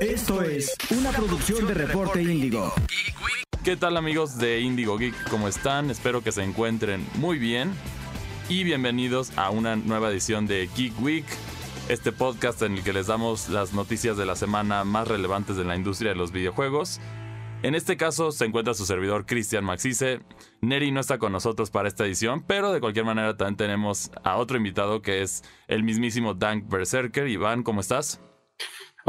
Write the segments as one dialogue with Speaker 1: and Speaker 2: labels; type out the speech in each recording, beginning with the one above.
Speaker 1: Esto es una producción de Reporte Índigo.
Speaker 2: ¿Qué tal amigos de Indigo Geek? ¿Cómo están? Espero que se encuentren muy bien y bienvenidos a una nueva edición de Geek Week, este podcast en el que les damos las noticias de la semana más relevantes de la industria de los videojuegos. En este caso se encuentra su servidor Cristian Maxice. Neri no está con nosotros para esta edición, pero de cualquier manera también tenemos a otro invitado que es el mismísimo Dank Berserker. Iván, ¿cómo estás?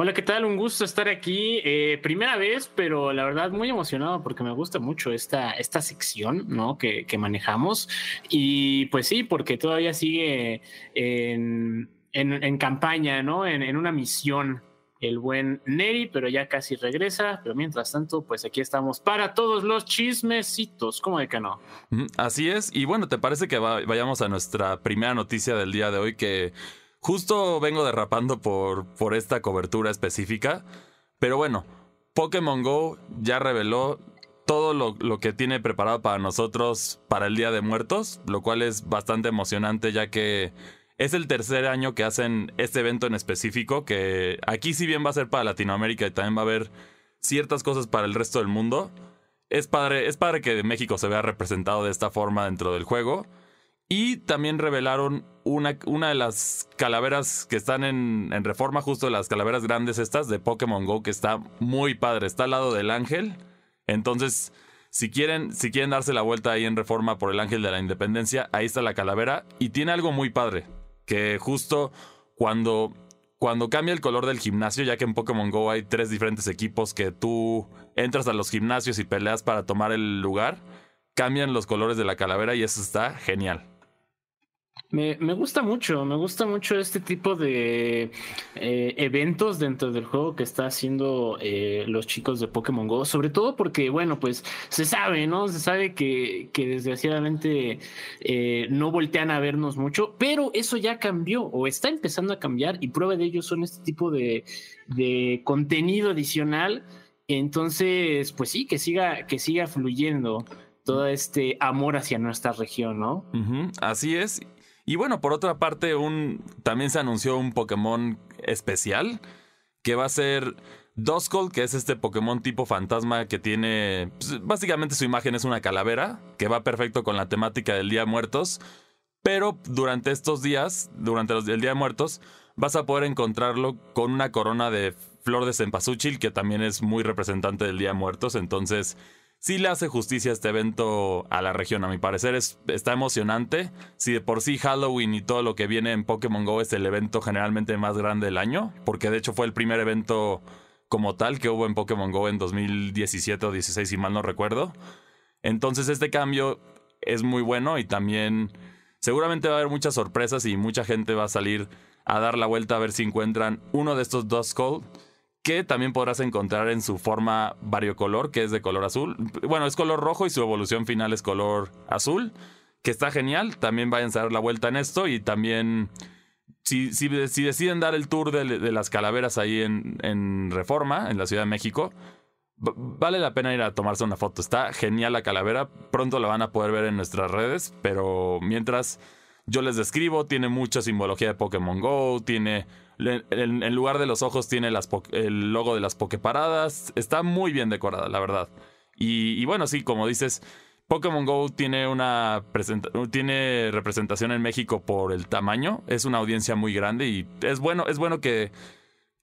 Speaker 3: Hola, ¿qué tal? Un gusto estar aquí. Eh, primera vez, pero la verdad muy emocionado porque me gusta mucho esta, esta sección ¿no? que, manejamos. Y pues sí, porque todavía sigue en, campaña, ¿no? En, en, una misión el buen Neri, pero ya casi regresa. Pero mientras tanto, pues aquí estamos para todos los chismecitos. ¿Cómo de que no?
Speaker 2: Así es. Y bueno, ¿te parece que vayamos a nuestra primera noticia del día de hoy que Justo vengo derrapando por, por esta cobertura específica, pero bueno, Pokémon Go ya reveló todo lo, lo, que tiene preparado para nosotros para el Día de Muertos, lo cual es bastante emocionante ya que es el tercer año que hacen este evento en específico, que aquí si bien va a ser para Latinoamérica y también va a haber ciertas cosas para el resto del mundo. Es padre, es padre que México se vea representado de esta forma dentro del juego. Y también revelaron una, una de las calaveras que están en, reforma, justo las calaveras grandes estas de Pokémon Go, que está muy padre. Está al lado del ángel. Entonces, si quieren, si quieren darse la vuelta ahí en reforma por el ángel de la independencia, ahí está la calavera. Y tiene algo muy padre. Que justo cuando, cuando cambia el color del gimnasio, ya que en Pokémon Go hay tres diferentes equipos que tú entras a los gimnasios y peleas para tomar el lugar, cambian los colores de la calavera y eso está genial.
Speaker 3: Me, me, gusta mucho, me gusta mucho este tipo de eh, eventos dentro del juego que está haciendo eh, los chicos de Pokémon Go, sobre todo porque, bueno, pues se sabe, ¿no? Se sabe que, que desgraciadamente eh, no voltean a vernos mucho, pero eso ya cambió o está empezando a cambiar y prueba de ello son este tipo de, de contenido adicional. Entonces, pues sí, que siga, que siga fluyendo todo este amor hacia nuestra región, ¿no?
Speaker 2: así es. Y bueno, por otra parte, un, también se anunció un Pokémon especial que va a ser Duskull, que es este Pokémon tipo fantasma que tiene. Pues, básicamente su imagen es una calavera, que va perfecto con la temática del Día de Muertos. Pero durante estos días, durante los, el Día de Muertos, vas a poder encontrarlo con una corona de flor de cempasúchil, que también es muy representante del Día de Muertos. Entonces, sí le hace justicia este evento a la región. A mi parecer es, está emocionante. Si de por sí Halloween y todo lo que viene en Pokémon Go es el evento generalmente más grande del año, porque de hecho fue el primer evento como tal que hubo en Pokémon Go en 2017 o 16, si mal no recuerdo. Entonces este cambio es muy bueno y también seguramente va a haber muchas sorpresas y mucha gente va a salir a dar la vuelta a ver si encuentran uno de estos dos Call que también podrás encontrar en su forma variocolor, que es de color azul. Bueno, es color rojo y su evolución final es color azul, que está genial. También vayan a dar la vuelta en esto y también... Si, si, deciden dar el tour de, las calaveras ahí en, en, Reforma, en la Ciudad de México, vale la pena ir a tomarse una foto. Está genial la calavera. Pronto la van a poder ver en nuestras redes, pero mientras yo les describo, tiene mucha simbología de Pokémon Go, tiene en, lugar de los ojos tiene el logo de las Poképaradas. Está muy bien decorada, la verdad. Y, bueno, sí, como dices, Pokémon Go tiene una tiene representación en México por el tamaño. Es una audiencia muy grande y es bueno, es bueno que,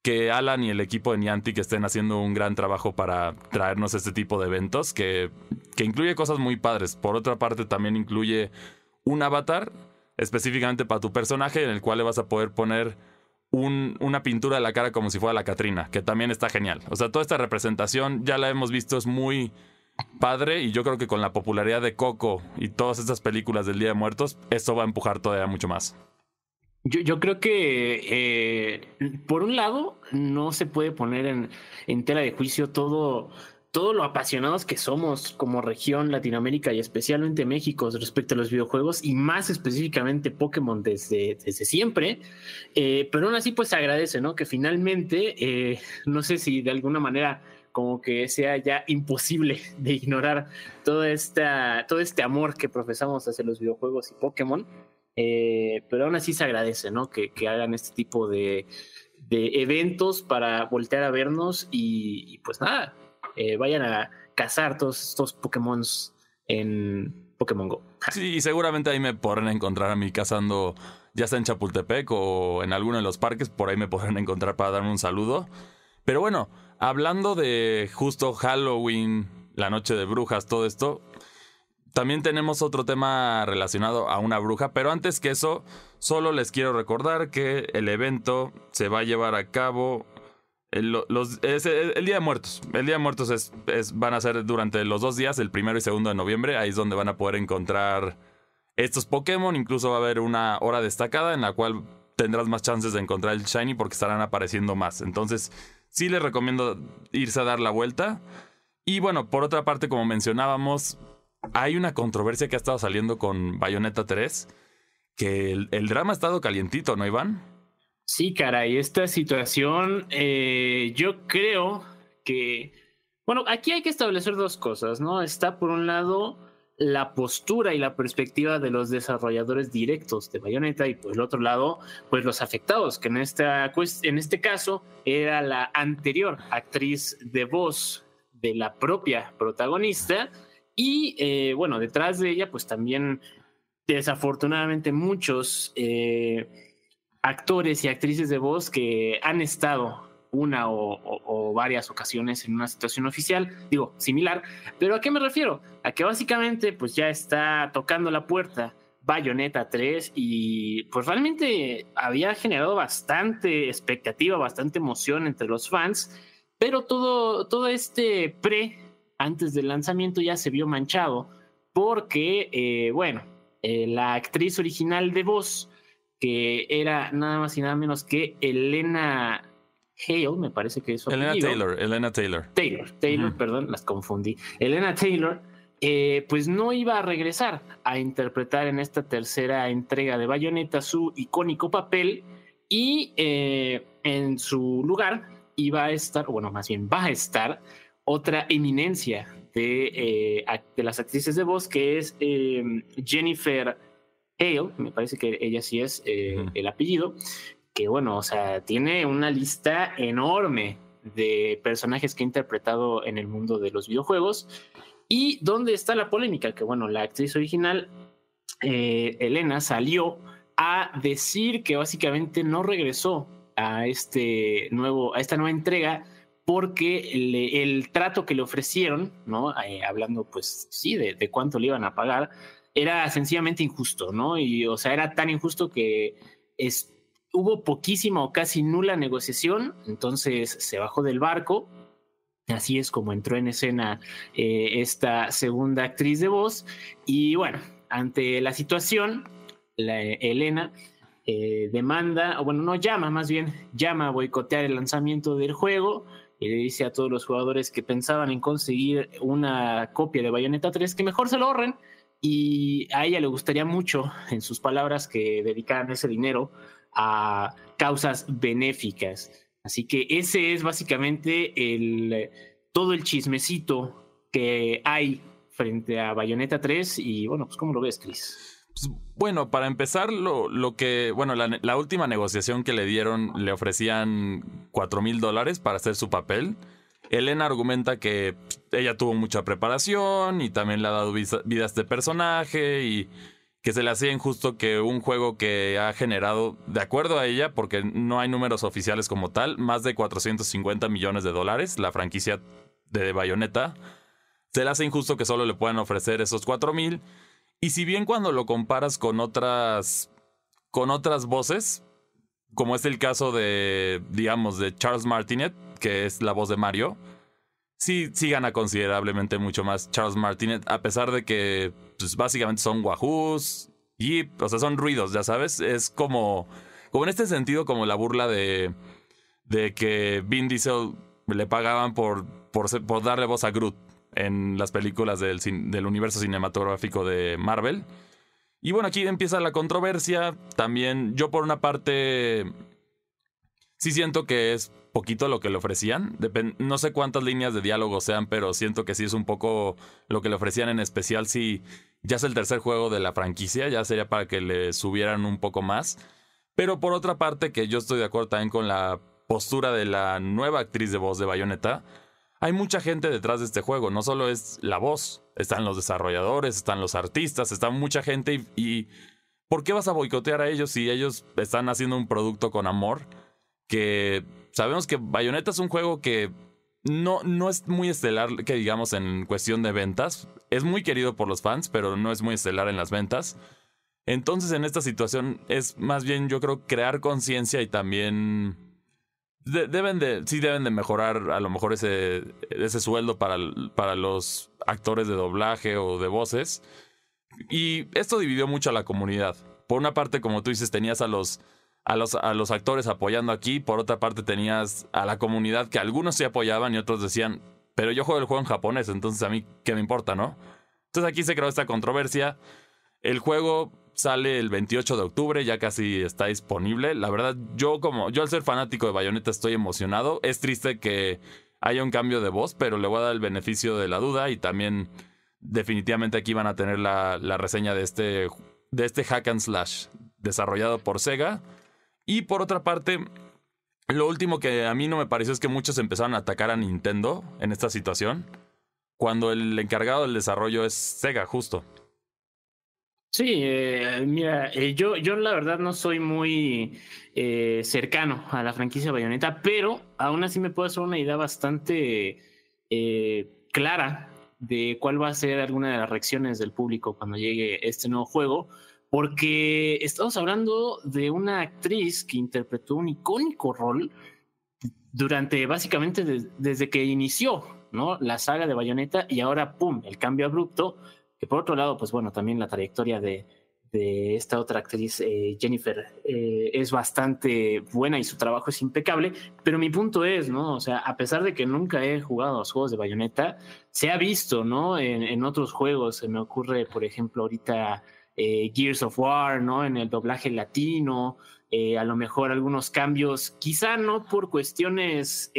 Speaker 2: que Alan y el equipo de Niantic estén haciendo un gran trabajo para traernos este tipo de eventos que, que incluye cosas muy padres. Por otra parte, también incluye un avatar específicamente para tu personaje en el cual le vas a poder poner una pintura de la cara como si fuera la Catrina, que también está genial. O sea, toda esta representación ya la hemos visto, es muy padre y yo creo que con la popularidad de Coco y todas estas películas del Día de Muertos, esto va a empujar todavía mucho más.
Speaker 3: Yo, creo que, eh, por un lado, no se puede poner en, en tela de juicio todo todo lo apasionados que somos como región Latinoamérica y especialmente México respecto a los videojuegos y más específicamente Pokémon desde, desde siempre, eh, pero aún así pues agradece, ¿no? Que finalmente, eh, no sé si de alguna manera como que sea ya imposible de ignorar todo, esta, todo este amor que profesamos hacia los videojuegos y Pokémon, eh, pero aún así se agradece, ¿no? Que, que hagan este tipo de de eventos para voltear a vernos y, pues nada, eh, vayan a cazar todos estos Pokémon en Pokémon Go.
Speaker 2: Sí, seguramente ahí me podrán encontrar a mí cazando, ya sea en Chapultepec o en alguno de los parques, por ahí me podrán encontrar para darme un saludo. Pero bueno, hablando de justo Halloween, la noche de brujas, todo esto, también tenemos otro tema relacionado a una bruja, pero antes que eso, solo les quiero recordar que el evento se va a llevar a cabo el, los, Día de Muertos. El Día de Muertos es, van a ser durante los dos días, el primero y segundo de noviembre. Ahí es donde van a poder encontrar estos Pokémon. Incluso va a haber una hora destacada en la cual tendrás más chances de encontrar el Shiny porque estarán apareciendo más. Entonces, sí les recomiendo irse a dar la vuelta. Y bueno, por otra parte, como mencionábamos, hay una controversia que ha estado saliendo con Bayonetta 3. Que el, el drama ha estado calientito, ¿no, Iván?
Speaker 3: Sí, caray, esta situación eh, yo creo que, bueno, aquí hay que establecer dos cosas, ¿no? Está por un lado la postura y la perspectiva de los desarrolladores directos de Bayonetta y por el otro lado, pues los afectados, que en, esta, en este caso era la anterior actriz de voz de la propia protagonista y eh, bueno, detrás de ella pues también desafortunadamente muchos... Eh, actores y actrices de voz que han estado una o, varias ocasiones en una situación oficial, digo, similar, pero ¿a qué me refiero? A que básicamente pues ya está tocando la puerta Bayonetta 3 y pues realmente había generado bastante expectativa, bastante emoción entre los fans, pero todo, todo este pre antes del lanzamiento ya se vio manchado porque, eh, bueno, eh, la actriz original de voz que era nada más y nada menos que Elena Hale, me parece que es
Speaker 2: Elena Taylor, Elena Taylor.
Speaker 3: Taylor, Taylor, perdón, las confundí. Elena Taylor, eh, pues no iba a regresar a interpretar en esta tercera entrega de Bayonetta su icónico papel y eh, en su lugar iba a estar, bueno, más bien va a estar otra eminencia de, eh, de las actrices de voz que es Jennifer Hale, me parece que ella sí es eh, el apellido, que bueno, o sea, tiene una lista enorme de personajes que ha interpretado en el mundo de los videojuegos. ¿Y dónde está la polémica? Que bueno, la actriz original, eh, Elena, salió a decir que básicamente no regresó a, este nuevo, a esta nueva entrega porque el trato que le ofrecieron, ¿no? Eh, hablando pues sí de, de, cuánto le iban a pagar, era sencillamente injusto, ¿no? Y, o sea, era tan injusto que es, hubo poquísima o casi nula negociación, entonces se bajó del barco. Así es como entró en escena eh, esta segunda actriz de voz. Y bueno, ante la situación, la, Elena eh, demanda, o bueno, no llama, más bien llama a boicotear el lanzamiento del juego y le dice a todos los jugadores que pensaban en conseguir una copia de Bayonetta 3 que mejor se lo ahorren y a ella le gustaría mucho, en sus palabras, que dedicaran ese dinero a causas benéficas. Así que ese es básicamente el, todo el chismecito que hay frente a Bayonetta 3 y bueno, pues ¿cómo lo ves, Chris?
Speaker 2: Pues, bueno, para empezar, lo, que, bueno, la, la, última negociación que le dieron, le ofrecían 4 mil dólares para hacer su papel. Elena argumenta que ella tuvo mucha preparación y también le ha dado vida a este personaje y que se le hacía injusto que un juego que ha generado, de acuerdo a ella, porque no hay números oficiales como tal, más de 450 millones de dólares, la franquicia de Bayonetta, se le hace injusto que solo le puedan ofrecer esos 4 mil. Y si bien cuando lo comparas con otras, con otras voces, como es el caso de, digamos, de Charles Martinet, que es la voz de Mario, sí, sí gana considerablemente mucho más Charles Martinet, a pesar de que pues, básicamente son wahoos, y, o sea, son ruidos, ya sabes. Es como, como en este sentido, como la burla de, de que Vin Diesel le pagaban por, por, por darle voz a Groot en las películas del, del universo cinematográfico de Marvel. Y bueno, aquí empieza la controversia. También yo por una parte sí siento que es poquito lo que le ofrecían. no sé cuántas líneas de diálogo sean, pero siento que sí es un poco lo que le ofrecían en especial si ya es el tercer juego de la franquicia, ya sería para que le subieran un poco más. Pero por otra parte, que yo estoy de acuerdo también con la postura de la nueva actriz de voz de Bayonetta, hay mucha gente detrás de este juego. No solo es la voz, están los desarrolladores, están los artistas, está mucha gente y, ¿por qué vas a boicotear a ellos si ellos están haciendo un producto con amor? Que sabemos que Bayonetta es un juego que no, no es muy estelar, que digamos, en cuestión de ventas. Es muy querido por los fans, pero no es muy estelar en las ventas. Entonces, en esta situación es más bien, yo creo, crear conciencia y también deben de, sí deben de mejorar a lo mejor ese, ese sueldo para, para los actores de doblaje o de voces. Y esto dividió mucho a la comunidad. Por una parte, como tú dices, tenías a los, a los, a los actores apoyando aquí. Por otra parte, tenías a la comunidad que algunos sí apoyaban y otros decían, pero yo juego el juego en japonés, entonces a mí, ¿qué me importa, no? Entonces aquí se creó esta controversia. El juego sale el 28 de octubre, ya casi está disponible. La verdad, yo como yo al ser fanático de Bayonetta estoy emocionado. Es triste que haya un cambio de voz, pero le voy a dar el beneficio de la duda y también definitivamente aquí van a tener la, reseña de este, de este hack and slash desarrollado por Sega. Y por otra parte, lo último que a mí no me pareció es que muchos empezaron a atacar a Nintendo en esta situación, cuando el encargado del desarrollo es Sega justo.
Speaker 3: Sí, eh, mira, eh, yo, yo la verdad no soy muy eh, cercano a la franquicia Bayonetta, pero aún así me puedo hacer una idea bastante clara de cuál va a ser alguna de las reacciones del público cuando llegue este nuevo juego, porque estamos hablando de una actriz que interpretó un icónico rol durante básicamente desde que inició ¿no? la saga de Bayonetta y ahora, ¡pum!, el cambio abrupto que por otro lado, pues bueno, también la trayectoria de, de esta otra actriz, eh, Jennifer, eh, es bastante buena y su trabajo es impecable, pero mi punto es, ¿no? O sea, a pesar de que nunca he jugado a los juegos de Bayonetta, se ha visto, ¿no? En, en otros juegos, se me ocurre, por ejemplo, ahorita eh, Gears of War, ¿no? En el doblaje latino, a lo mejor algunos cambios, quizá no por cuestiones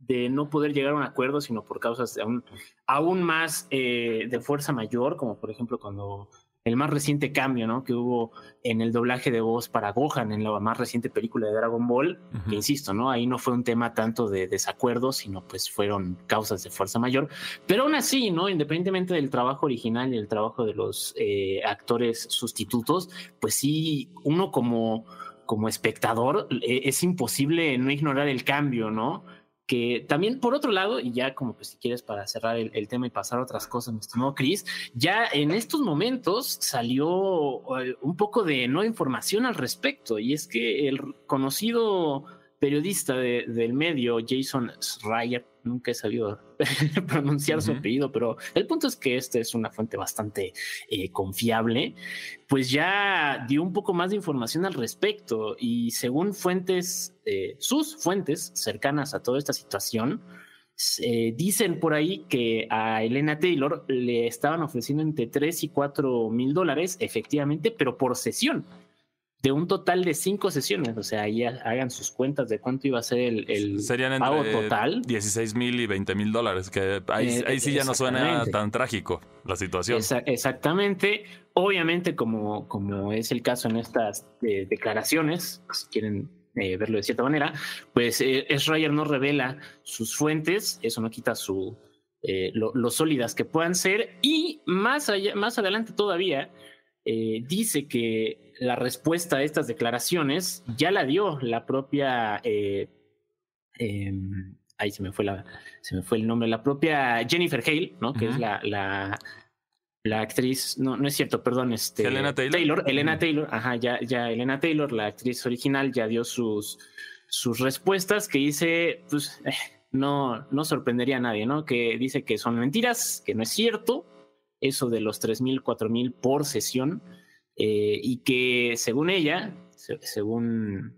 Speaker 3: de no poder llegar a un acuerdo, sino por causas aún, aún más eh, de fuerza mayor, como por ejemplo cuando el más reciente cambio ¿no? que hubo en el doblaje de voz para Gohan en la más reciente película de Dragon Ball, que insisto, ¿no? ahí no fue un tema tanto de desacuerdo, sino pues fueron causas de fuerza mayor, pero aún así, ¿no? independientemente del trabajo original y el trabajo de los eh, actores sustitutos, pues sí, uno como, como espectador eh, es imposible no ignorar el cambio, ¿no? Que también por otro lado, y ya como pues si quieres para cerrar el, tema y pasar a otras cosas, mi estimado Chris, ya en estos momentos salió eh, un poco de no información al respecto, y es que el conocido periodista del medio, Jason Schreier, nunca he sabido pronunciar su apellido, pero el punto es que esta es una fuente bastante eh, confiable, pues ya dio un poco más de información al respecto y según fuentes, eh, sus fuentes cercanas a toda esta situación, eh, dicen por ahí que a Elena Taylor le estaban ofreciendo entre 3 y 4 mil dólares, efectivamente, pero por sesión de un total de cinco sesiones. O sea, ahí hagan sus cuentas de cuánto iba a ser el, el
Speaker 2: Serían pago total. 16 mil y 20 mil dólares, que ahí, eh, sí ya no suena tan trágico la situación.
Speaker 3: exactamente. Obviamente, como, como es el caso en estas eh, declaraciones, si quieren eh, verlo de cierta manera, pues eh, no revela sus fuentes, eso no quita su lo, sólidas que puedan ser, y más allá, más adelante todavía, dice que la respuesta a estas declaraciones ya la dio la propia. Eh, em, ahí se me fue la, se me fue el nombre, la propia Jennifer Hale, ¿no? Que es la, la, la, actriz, no, no es cierto, perdón, este.
Speaker 2: Elena Taylor.
Speaker 3: Taylor Elena Taylor, ajá, ya, ya Elena Taylor, la actriz original, ya dio sus, sus respuestas que dice, pues, eh, no, no sorprendería a nadie, ¿no? Que dice que son mentiras, que no es cierto, eso de los tres mil, cuatro mil por sesión eh, y que según ella, según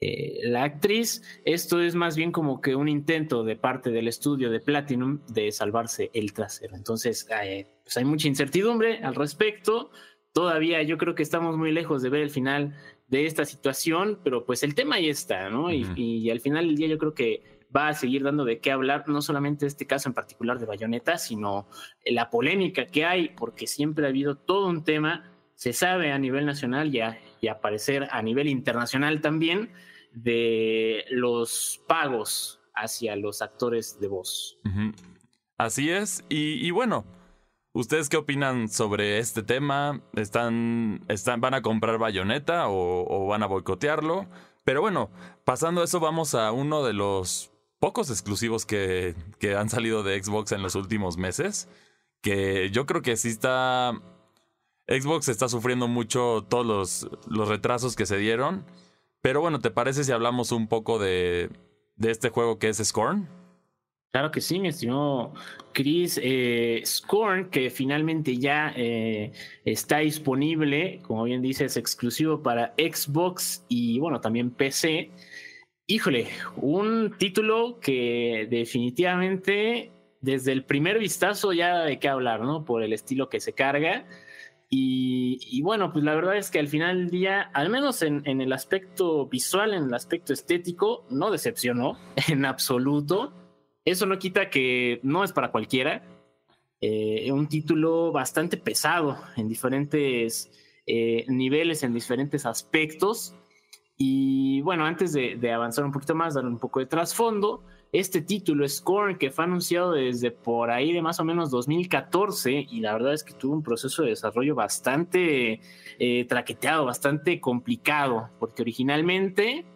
Speaker 3: eh, la actriz, esto es más bien como que un intento de parte del estudio de Platinum de salvarse el trasero. Entonces, eh, pues hay mucha incertidumbre al respecto. Todavía yo creo que estamos muy lejos de ver el final de esta situación, pero pues el tema ahí está, ¿no? y, al final del día yo creo que va a seguir dando de qué hablar, no solamente este caso en particular de Bayonetta, sino la polémica que hay, porque siempre ha habido todo un tema se sabe a nivel nacional y a, y a parecer a nivel internacional también de los pagos hacia los actores de voz.
Speaker 2: Así es, y, bueno, ¿ustedes qué opinan sobre este tema? ¿Están, están, ¿Van a comprar bayoneta o, van a boicotearlo? Pero bueno, pasando eso, vamos a uno de los pocos exclusivos que, que han salido de Xbox en los últimos meses. Que yo creo que sí está Xbox está sufriendo mucho todos los, los, retrasos que se dieron. Pero bueno, ¿te parece si hablamos un poco de, de este juego que es Scorn?
Speaker 3: Claro que sí, mi estimado Chris. Eh, Scorn, que finalmente ya eh, está disponible, como bien dice, es exclusivo para Xbox y bueno, también PC. Híjole, un título que definitivamente desde el primer vistazo ya de qué hablar, ¿no? Por el estilo que se carga. Y, bueno, pues la verdad es que al final del día, al menos en, el aspecto visual, en el aspecto estético, no decepcionó en absoluto. Eso no quita que no es para cualquiera. Eh, un título bastante pesado en diferentes eh, niveles, en diferentes aspectos. Y bueno, antes de, de avanzar un poquito más, dar un poco de trasfondo este título, Scorn, que fue anunciado desde por ahí de más o menos 2014 y la verdad es que tuvo un proceso de desarrollo bastante eh, traqueteado, bastante complicado, porque originalmente,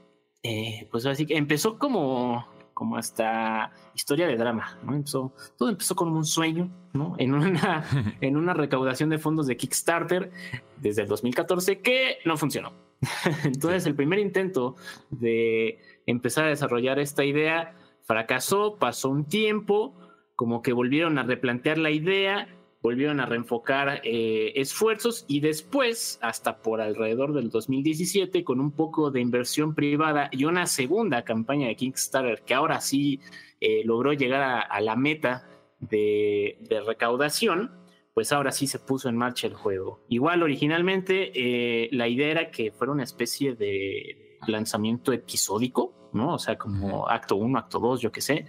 Speaker 3: eh, pues así que empezó como, como hasta historia de drama, ¿no? Empezó, todo empezó con un sueño, ¿no? En una, en una recaudación de fondos de Kickstarter desde el 2014 que no funcionó. Entonces, el primer intento de empezar a desarrollar esta idea fracasó, pasó un tiempo, como que volvieron a replantear la idea, volvieron a reenfocar eh, esfuerzos y después, hasta por alrededor del 2017, con un poco de inversión privada y una segunda campaña de Kickstarter que ahora sí eh, logró llegar a, la meta de, recaudación, pues ahora sí se puso en marcha el juego. Igual originalmente eh, la idea era que fuera una especie de lanzamiento episódico, ¿no? O sea, como acto 1, acto 2, yo qué sé.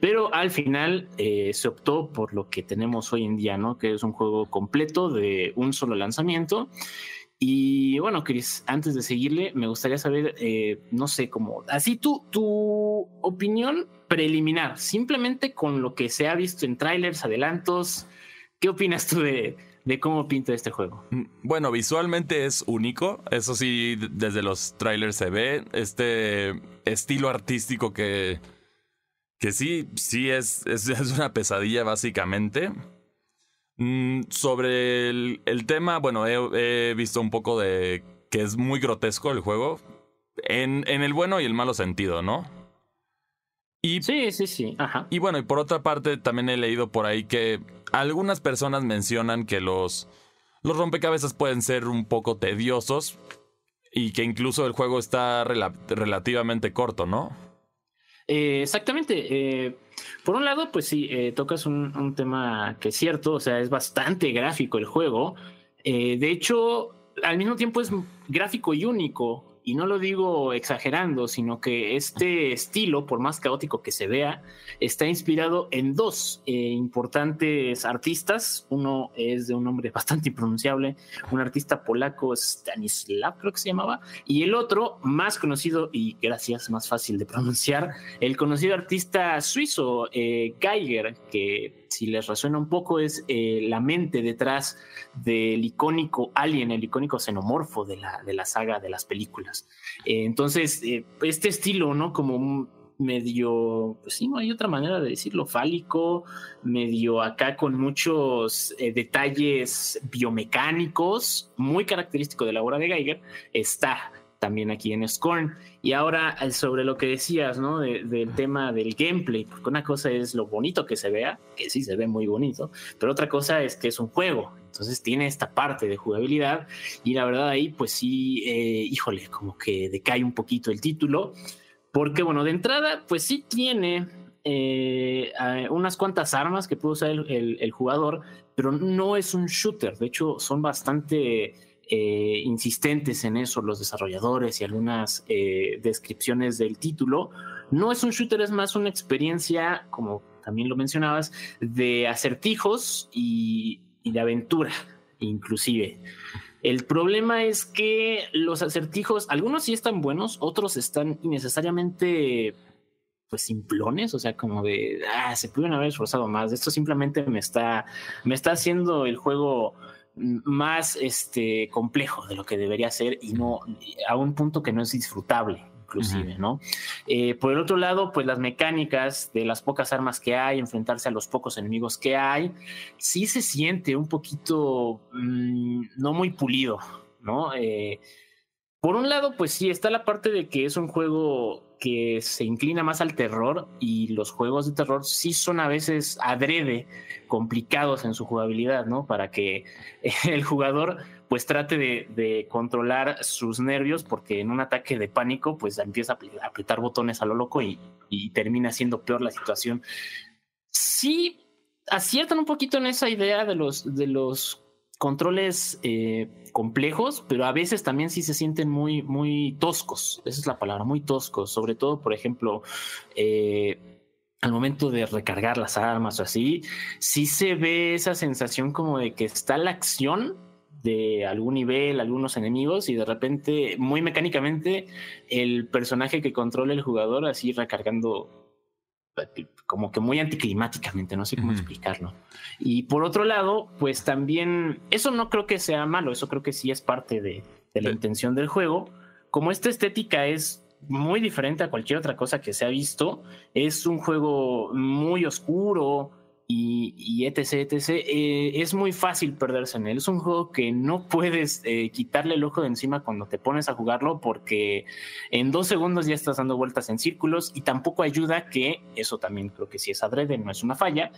Speaker 3: Pero al final eh, se optó por lo que tenemos hoy en día, ¿no? Que es un juego completo de un solo lanzamiento. Y bueno, Chris, antes de seguirle, me gustaría saber, eh, no sé, cómo, así tu, tu opinión preliminar, simplemente con lo que se ha visto en trailers, adelantos, ¿qué opinas tú de, de cómo pinta este juego. Mm,
Speaker 2: bueno, visualmente es único. Eso sí, desde los trailers se ve. Este estilo artístico que. Que sí, sí es, es, una pesadilla, básicamente. Mm, sobre el, tema, bueno, he, visto un poco de que es muy grotesco el juego. En, en el bueno y el malo sentido, ¿no?
Speaker 3: Y, sí, sí, sí. Ajá.
Speaker 2: Y bueno, y por otra parte, también he leído por ahí que algunas personas mencionan que los, los rompecabezas pueden ser un poco tediosos y que incluso el juego está relativamente corto, ¿no?
Speaker 3: Eh, exactamente. Eh, por un lado, pues sí, eh, tocas un, tema que es cierto, o sea, es bastante gráfico el juego. de hecho, al mismo tiempo es gráfico y único y no lo digo exagerando, sino que este estilo, por más caótico que se vea, está inspirado en dos eh, importantes artistas. Uno es de un nombre bastante impronunciable, un artista polaco, Stanislav creo que se llamaba, y el otro, más conocido y gracias, más fácil de pronunciar, el conocido artista suizo, eh, Geiger, que si les resuena un poco, es eh, la mente detrás del icónico Alien, el icónico xenomorfo de la, de la saga de las películas. Eh, entonces, eh, este estilo, ¿no? Como medio, pues sí, no hay otra manera de decirlo, fálico, medio acá con muchos detalles biomecánicos, muy característico de la obra de Geiger, está también aquí en Scorn. Y ahora eh, sobre lo que decías, ¿no? del tema del gameplay, porque una cosa es lo bonito que se vea, que sí se ve muy bonito, pero otra cosa es que es un juego. Entonces tiene esta parte de jugabilidad y la verdad ahí pues sí, eh, híjole, como que decae un poquito el título, porque bueno, de entrada pues sí tiene eh, unas cuantas armas que puede usar el, jugador, pero no es un shooter. De hecho, son bastante eh, insistentes en eso los desarrolladores y algunas eh, descripciones del título. No es un shooter, es más una experiencia, como también lo mencionabas, de acertijos y, de aventura, inclusive. El problema es que los acertijos, algunos sí están buenos, otros están innecesariamente pues simplones, o sea, como de, ah, se pudieron haber esforzado más. Esto simplemente me está, me está haciendo el juego más este, complejo de lo que debería ser y no a un punto que no es disfrutable inclusive, ¿no? Eh, por el otro lado, pues las mecánicas de las pocas armas que hay, enfrentarse a los pocos enemigos que hay, sí se siente un poquito mm, no muy pulido, ¿no? Eh, por un lado, pues sí, está la parte de que es un juego que se inclina más al terror y los juegos de terror sí son a veces adrede complicados en su jugabilidad, ¿no? Para que el jugador pues trate de, controlar sus nervios porque en un ataque de pánico pues empieza a apretar botones a lo loco y, termina siendo peor la situación. Sí aciertan un poquito en esa idea de los, de los controles eh, complejos, pero a veces también sí se sienten muy, muy toscos. Esa es la palabra, muy toscos. Sobre todo, por ejemplo, eh, al momento de recargar las armas o así, sí se ve esa sensación como de que está la acción de algún nivel, algunos enemigos, y de repente, muy mecánicamente, el personaje que controla el jugador así recargando como que muy anticlimáticamente, no sé cómo explicarlo. Y por otro lado, pues también, eso no creo que sea malo, eso creo que sí es parte de, de la intención del juego. Como esta estética es muy diferente a cualquier otra cosa que se ha visto, es un juego muy oscuro, y, etc, etc, eh, es muy fácil perderse en él. Es un juego que no puedes eh, quitarle el ojo de encima cuando te pones a jugarlo porque en dos segundos ya estás dando vueltas en círculos y tampoco ayuda que, eso también creo que sí es adrede, no es una falla,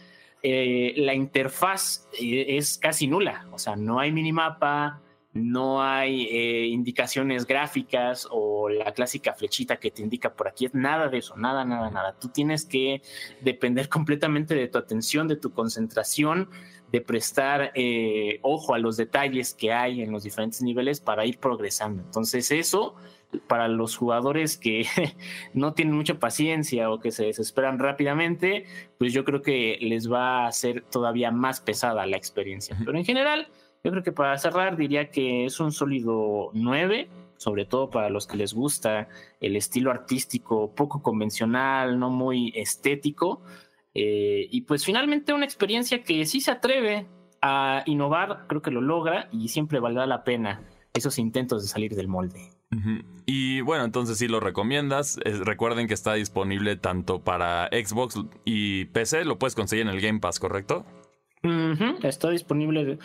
Speaker 3: eh, la interfaz es casi nula, o sea, no hay minimapa, no hay eh, indicaciones gráficas o la clásica flechita que te indica por aquí, nada de eso, nada, nada, nada. Tú tienes que depender completamente de tu atención, de tu concentración, de prestar eh, ojo a los detalles que hay en los diferentes niveles para ir progresando. Entonces eso, para los jugadores que no tienen mucha paciencia o que se desesperan rápidamente, pues yo creo que les va a ser todavía más pesada la experiencia. Pero en general yo creo que para cerrar diría que es un sólido 9, sobre todo para los que les gusta el estilo artístico poco convencional, no muy estético. Eh, y pues finalmente una experiencia que sí se atreve a innovar, creo que lo logra y siempre valdrá la pena esos intentos de salir del molde.
Speaker 2: Y bueno, entonces si lo recomiendas. recuerden que está disponible tanto para Xbox y PC. Lo puedes conseguir en el Game Pass, ¿correcto?
Speaker 3: Está disponible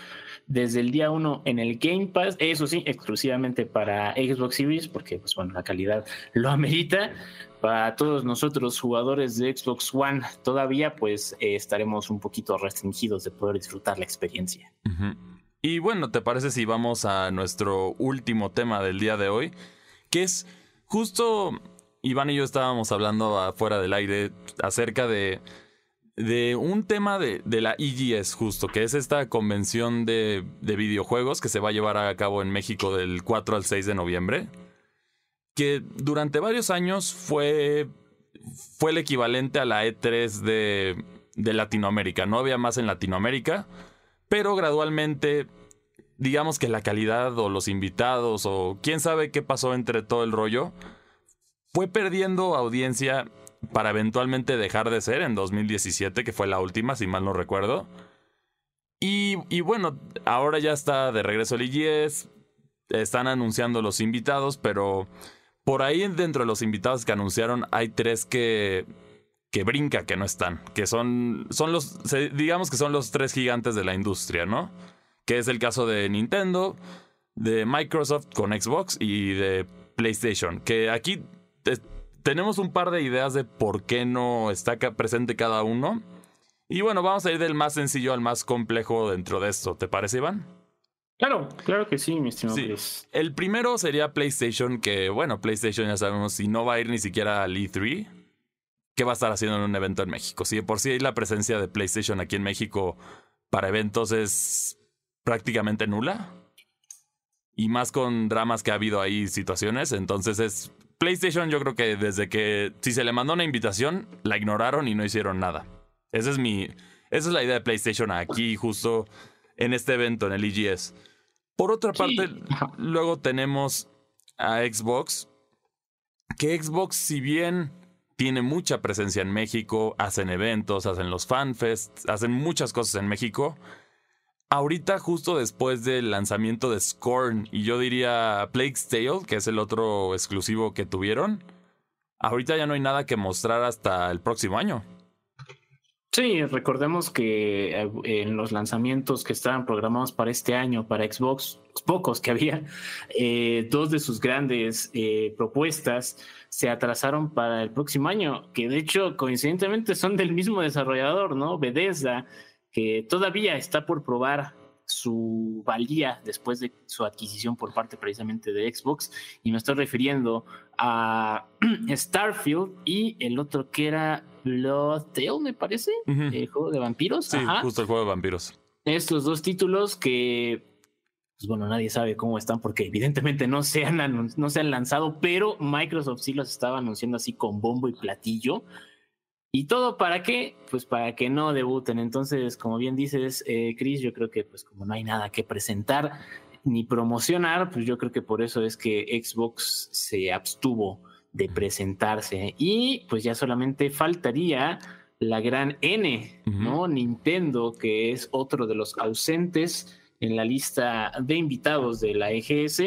Speaker 3: desde el día 1 en el Game Pass, eso sí, exclusivamente para Xbox Series, porque pues bueno, la calidad lo amerita. Para todos nosotros jugadores de Xbox One todavía pues eh, estaremos un poquito restringidos de poder disfrutar la experiencia.
Speaker 2: Y bueno, ¿te parece si vamos a nuestro último tema del día de hoy? Que es justo Iván y yo estábamos hablando afuera del aire acerca de de un tema de, la EGS justo, que es esta convención de, videojuegos que se va a llevar a cabo en México del 4 al 6 de noviembre, que durante varios años fue, fue el equivalente a la E3 de, de Latinoamérica. No había más en Latinoamérica, pero gradualmente, digamos que la calidad o los invitados o quién sabe qué pasó entre todo el rollo, fue perdiendo audiencia para eventualmente dejar de ser en 2017, que fue la última, si mal no recuerdo. Y, bueno, ahora ya está de regreso el IGS, están anunciando los invitados, pero por ahí dentro de los invitados que anunciaron hay tres que, que brinca que no están, que son, son los, digamos que son los tres gigantes de la industria, ¿no? Que es el caso de Nintendo, de Microsoft con Xbox y de PlayStation, que aquí tenemos un par de ideas de por qué no está presente cada uno. Y bueno, vamos a ir del más sencillo al más complejo dentro de esto. ¿Te parece, Iván?
Speaker 3: Claro, claro que sí, mi estimado.
Speaker 2: El primero sería PlayStation, que bueno, PlayStation ya sabemos si no va a ir ni siquiera al E3, ¿qué va a estar haciendo en un evento en México? Si por sí la presencia de PlayStation aquí en México para eventos es prácticamente nula. Y más con dramas que ha habido ahí, situaciones. Entonces es PlayStation yo creo que desde que si se le mandó una invitación, la ignoraron y no hicieron nada. Esa es mi esa es la idea de PlayStation aquí justo en este evento en el EGS. Por otra parte, luego tenemos a Xbox, que Xbox, si bien tiene mucha presencia en México, hacen eventos, hacen los fanfests, hacen muchas cosas en México. Ahorita, justo después del lanzamiento de Scorn y yo diría Plague's Tale, que es el otro exclusivo que tuvieron, ahorita ya no hay nada que mostrar hasta el próximo año.
Speaker 3: Sí, recordemos que eh, en los lanzamientos que estaban programados para este año, para Xbox, pocos que había, eh, dos de sus grandes eh, propuestas se atrasaron para el próximo año, que de hecho coincidentemente son del mismo desarrollador, ¿no? Bethesda, que todavía está por probar su valía después de su adquisición por parte precisamente de Xbox y me estoy refiriendo a Starfield y el otro que era Blood Tale me parece, el juego de vampiros.
Speaker 2: Sí, justo el juego de vampiros.
Speaker 3: Estos dos títulos que pues bueno, nadie sabe cómo están porque evidentemente no se, han, no se han lanzado, pero Microsoft sí los estaba anunciando así con bombo y platillo. ¿Y todo para qué? Pues para que no debuten. Entonces, como bien dices, eh, Chris, yo creo que pues como no hay nada que presentar ni promocionar, pues yo creo que por eso es que Xbox se abstuvo de presentarse. Y pues ya solamente faltaría la gran N, ¿no? Nintendo, que es otro de los ausentes en la lista de invitados de la EGS.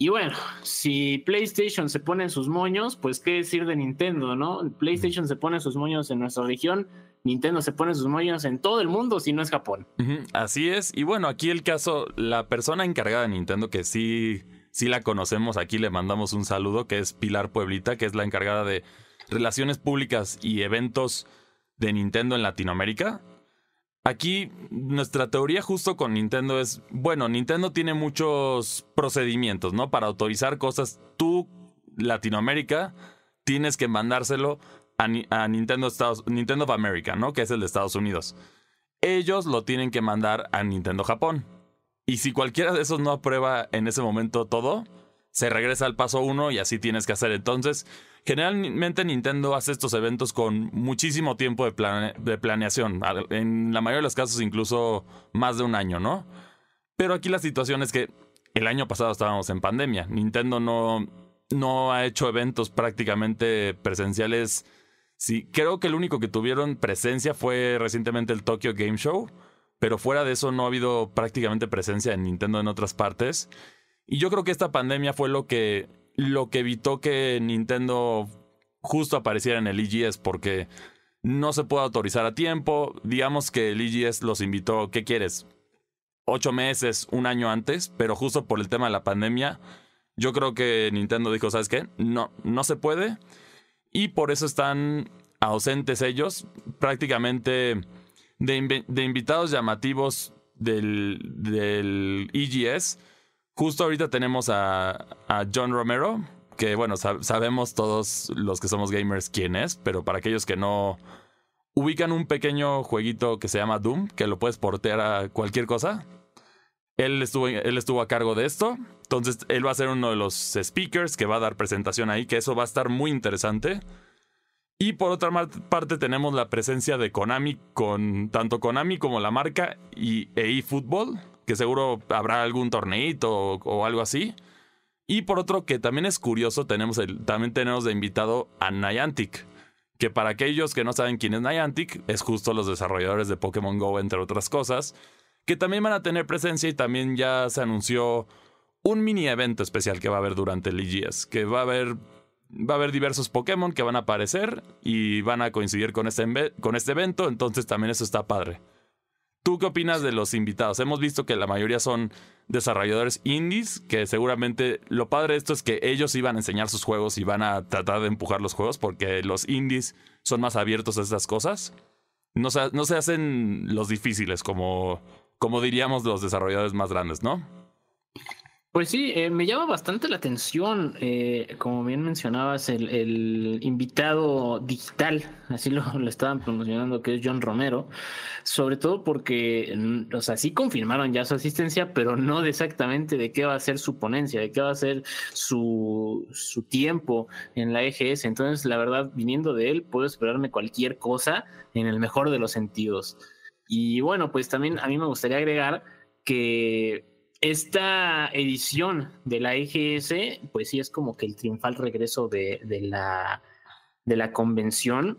Speaker 3: Y bueno, si PlayStation se pone en sus moños, pues qué decir de Nintendo, ¿no? PlayStation se pone sus moños en nuestra región, Nintendo se pone sus moños en todo el mundo, si no es Japón.
Speaker 2: Así es. Y bueno, aquí el caso, la persona encargada de Nintendo, que sí, sí la conocemos, aquí le mandamos un saludo, que es Pilar Pueblita, que es la encargada de relaciones públicas y eventos de Nintendo en Latinoamérica. Aquí nuestra teoría justo con Nintendo es, bueno, Nintendo tiene muchos procedimientos, ¿no? Para autorizar cosas, tú, Latinoamérica, tienes que mandárselo a, Nintendo, Estados, Nintendo of America, ¿no? Que es el de Estados Unidos. Ellos lo tienen que mandar a Nintendo Japón. Y si cualquiera de esos no aprueba en ese momento todo, se regresa al paso uno y así tienes que hacer. Entonces, generalmente Nintendo hace estos eventos con muchísimo tiempo de, de, planeación. En la mayoría de los casos, incluso más de un año, ¿no? Pero aquí la situación es que el año pasado estábamos en pandemia. Nintendo no, no ha hecho eventos prácticamente presenciales. Sí, creo que el único que tuvieron presencia fue recientemente el Tokyo Game Show. Pero fuera de eso no ha habido prácticamente presencia en Nintendo en otras partes. Y yo creo que esta pandemia fue lo que, lo que evitó que Nintendo justo apareciera en el EGS porque no se puede autorizar a tiempo. Digamos que el EGS los invitó, ¿qué quieres? Ocho meses, un año antes, pero justo por el tema de la pandemia, yo creo que Nintendo dijo, ¿sabes qué? No, no se puede. Y por eso están ausentes ellos. Prácticamente de, invitados llamativos del, del EGS Justo ahorita tenemos a, John Romero, que bueno, sabemos todos los que somos gamers quién es, pero para aquellos que no ubican un pequeño jueguito que se llama Doom, que lo puedes portear a cualquier cosa. Él estuvo, él estuvo a cargo de esto. Entonces, él va a ser uno de los speakers que va a dar presentación ahí, que eso va a estar muy interesante. Y por otra parte tenemos la presencia de Konami con tanto Konami como la marca y EA Football, que seguro habrá algún torneito o, algo así. Y por otro, que también es curioso, tenemos también tenemos de invitado a Niantic. Que para aquellos que no saben quién es Niantic, es justo los desarrolladores de Pokémon Go, entre otras cosas. Que también van a tener presencia y también ya se anunció un mini evento especial que va a haber durante el EGS. Que va a haber, va a haber diversos Pokémon que van a aparecer y van a coincidir con este, con este evento. Entonces también eso está padre. ¿Tú qué opinas de los invitados? Hemos visto que la mayoría son desarrolladores indies, que seguramente lo padre de esto es que ellos iban a enseñar sus juegos y van a tratar de empujar los juegos porque los indies son más abiertos a estas cosas. No se, no se hacen los difíciles como, como diríamos los desarrolladores más grandes, ¿no?
Speaker 3: Pues sí, eh, me llama bastante la atención, eh, como bien mencionabas, el, invitado digital, así lo, estaban promocionando, que es John Romero, sobre todo porque, o sea, sí confirmaron ya su asistencia, pero no de exactamente de qué va a ser su ponencia, de qué va a ser su, su tiempo en la EGS. Entonces, la verdad, viniendo de él, puedo esperarme cualquier cosa en el mejor de los sentidos. Y bueno, pues también a mí me gustaría agregar que esta edición de la EGS, pues sí es como que el triunfal regreso de, la, de la convención,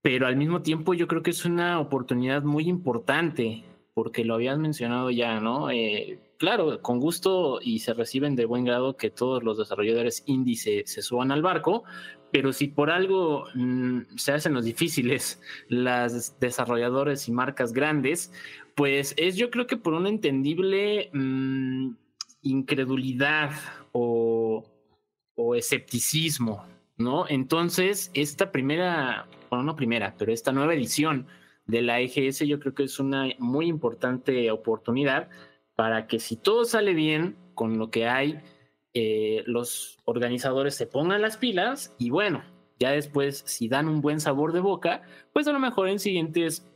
Speaker 3: pero al mismo tiempo yo creo que es una oportunidad muy importante, porque lo habías mencionado ya, ¿no? Eh, claro, con gusto y se reciben de buen grado que todos los desarrolladores indie se, suban al barco, pero si por algo mm, se hacen los difíciles las desarrolladores y marcas grandes, pues es yo creo que por una entendible mm, incredulidad o, escepticismo, ¿no? Entonces, esta primera, bueno, no primera, pero esta nueva edición de la EGS yo creo que es una muy importante oportunidad para que si todo sale bien con lo que hay, eh, los organizadores se pongan las pilas y bueno, ya después si dan un buen sabor de boca, pues a lo mejor en siguientes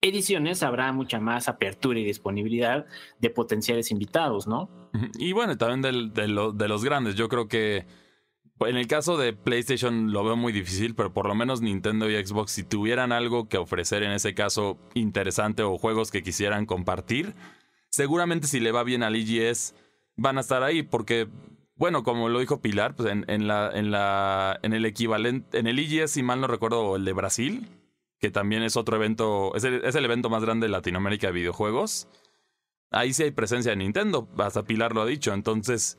Speaker 3: ediciones habrá mucha más apertura y disponibilidad de potenciales invitados, ¿no?
Speaker 2: Y bueno, también de, los grandes, yo creo que en el caso de PlayStation lo veo muy difícil, pero por lo menos Nintendo y Xbox, si tuvieran algo que ofrecer en ese caso interesante o juegos que quisieran compartir, seguramente si le va bien al EGS van a estar ahí, porque, bueno, como lo dijo Pilar, pues en, la, en, la, en el equivalente, en el EGS, si mal no recuerdo, el de Brasil, que también es otro evento, es el, evento más grande de Latinoamérica de videojuegos. Ahí sí hay presencia de Nintendo, hasta Pilar lo ha dicho, entonces...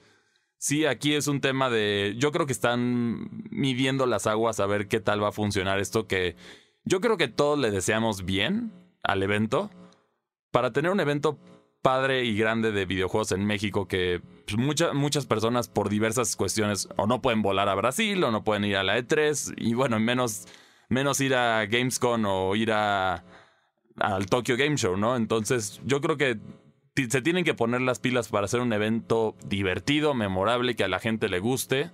Speaker 2: Sí, aquí es un tema de. Yo creo que están midiendo las aguas a ver qué tal va a funcionar esto. Que yo creo que todos le deseamos bien al evento. Para tener un evento padre y grande de videojuegos en México que pues, muchas personas por diversas cuestiones o no pueden volar a Brasil o no pueden ir a la E3 y bueno, menos, menos ir a Gamescom o ir a, al Tokyo Game Show, ¿no? Entonces yo creo que se tienen que poner las pilas para hacer un evento divertido, memorable, que a la gente le guste.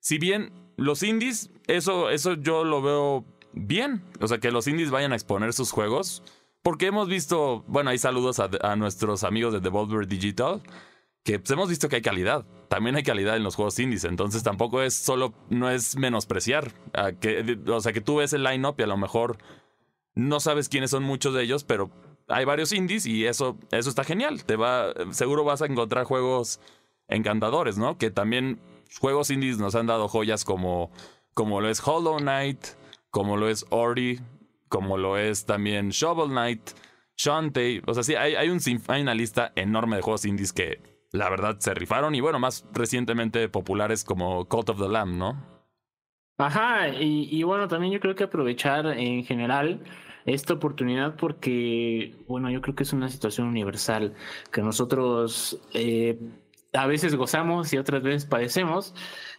Speaker 2: Si bien los indies, eso, eso yo lo veo bien. O sea, que los indies vayan a exponer sus juegos porque hemos visto, bueno, hay saludos a, nuestros amigos de Devolver Digital, que pues, hemos visto que hay calidad. También hay calidad en los juegos indies, entonces tampoco es solo, no es menospreciar. o sea, que tú ves el line-up y a lo mejor no sabes quiénes son muchos de ellos, pero hay varios indies y eso, eso está genial. Te va, seguro vas a encontrar juegos encantadores, ¿no? Que también juegos indies nos han dado joyas como, como lo es Hollow Knight, como lo es Ori, como lo es también Shovel Knight, Shantae. O sea, sí, hay, un, hay una lista enorme de juegos indies que la verdad se rifaron y bueno, más recientemente populares como Cult of the Lamb, ¿no?
Speaker 3: Ajá, y, bueno, también yo creo que aprovechar en general esta oportunidad porque, bueno, yo creo que es una situación universal que nosotros eh, a veces gozamos y otras veces padecemos.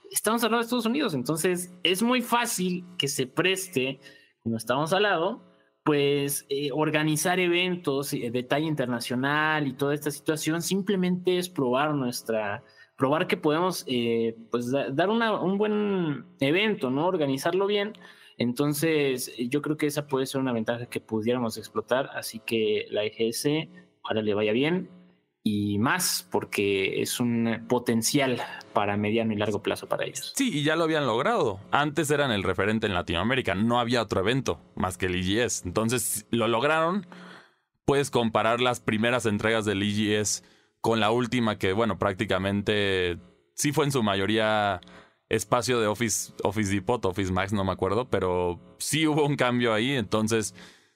Speaker 3: Estamos hablando de Estados Unidos, entonces es muy fácil que se preste como estamos al lado, pues eh, organizar eventos eh, de talla internacional y toda esta situación simplemente es probar nuestra, probar que podemos eh, pues dar un buen evento, ¿no? Organizarlo bien. Entonces, yo creo que esa puede ser una ventaja que pudiéramos explotar, así que la EGS, ojalá le vaya bien y más porque es un potencial para mediano y largo plazo para ellos.
Speaker 2: Sí, y ya lo habían logrado. Antes eran el referente en Latinoamérica, no había otro evento más que el EGS. Entonces lo lograron. Puedes comparar las primeras entregas del EGS con la última que, bueno, prácticamente sí fue en su mayoría espacio de Office, Office Depot, Office Max, no me acuerdo, pero sí hubo un cambio ahí. Entonces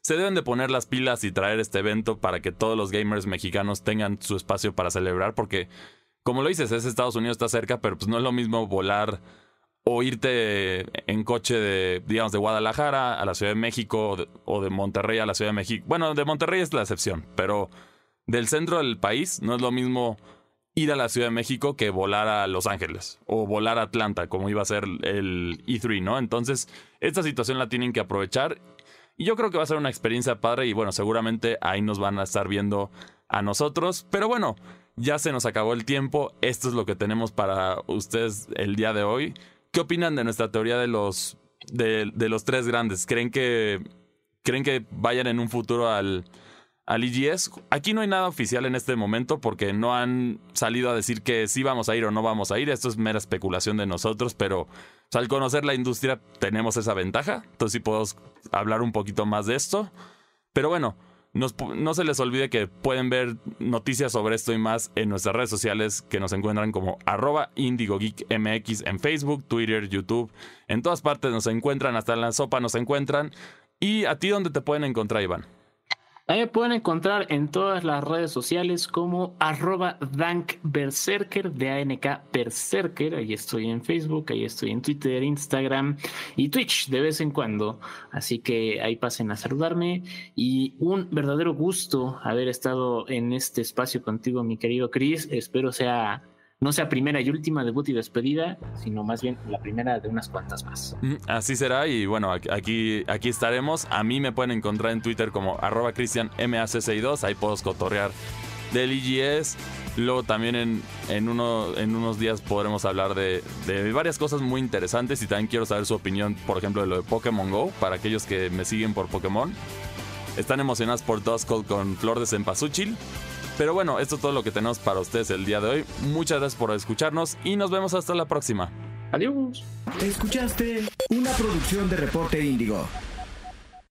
Speaker 2: se deben de poner las pilas y traer este evento para que todos los gamers mexicanos tengan su espacio para celebrar, porque como lo dices, es Estados Unidos, está cerca, pero pues no es lo mismo volar o irte en coche de, digamos, de Guadalajara a la Ciudad de México o de, Monterrey a la Ciudad de México. Bueno, de Monterrey es la excepción, pero del centro del país no es lo mismo ir a la Ciudad de México que volar a Los Ángeles o volar a Atlanta, como iba a ser el E3, ¿no? Entonces, esta situación la tienen que aprovechar y yo creo que va a ser una experiencia padre y bueno, seguramente ahí nos van a estar viendo a nosotros. Pero bueno, ya se nos acabó el tiempo. Esto es lo que tenemos para ustedes el día de hoy. ¿Qué opinan de nuestra teoría de los, de, los tres grandes? ¿Creen que, ¿Creen que vayan en un futuro al, al EGS? Aquí no hay nada oficial en este momento porque no han salido a decir que sí vamos a ir o no vamos a ir. Esto es mera especulación de nosotros, pero al conocer la industria tenemos esa ventaja, entonces sí podemos hablar un poquito más de esto. Pero bueno, no se les olvide que pueden ver noticias sobre esto y más en nuestras redes sociales que nos encuentran como arroba IndigoGeekMX en Facebook, Twitter, YouTube. En todas partes nos encuentran, hasta en la sopa nos encuentran. ¿Y a ti dónde te pueden encontrar, Iván?
Speaker 3: Ahí me pueden encontrar en todas las redes sociales como arroba dankberserker, de ANK Berserker. Ahí estoy en Facebook, ahí estoy en Twitter, Instagram y Twitch de vez en cuando. Así que ahí pasen a saludarme. Y un verdadero gusto haber estado en este espacio contigo, mi querido Chris. Espero sea no sea primera y última debut y despedida, sino más bien la primera de unas cuantas más.
Speaker 2: Así será y bueno, aquí, aquí estaremos. A mí me pueden encontrar en Twitter como arroba cristianmac62, ahí puedo cotorrear del IGS. Luego también en, en, en unos días podremos hablar de, de, varias cosas muy interesantes y también quiero saber su opinión, por ejemplo, de lo de Pokémon Go, para aquellos que me siguen por Pokémon. Están emocionados por Duskull con Flor de Cempasúchil. Pero bueno, esto es todo lo que tenemos para ustedes el día de hoy. Muchas gracias por escucharnos y nos vemos hasta la próxima.
Speaker 3: Adiós.
Speaker 1: Escuchaste una producción de Reporte Índigo.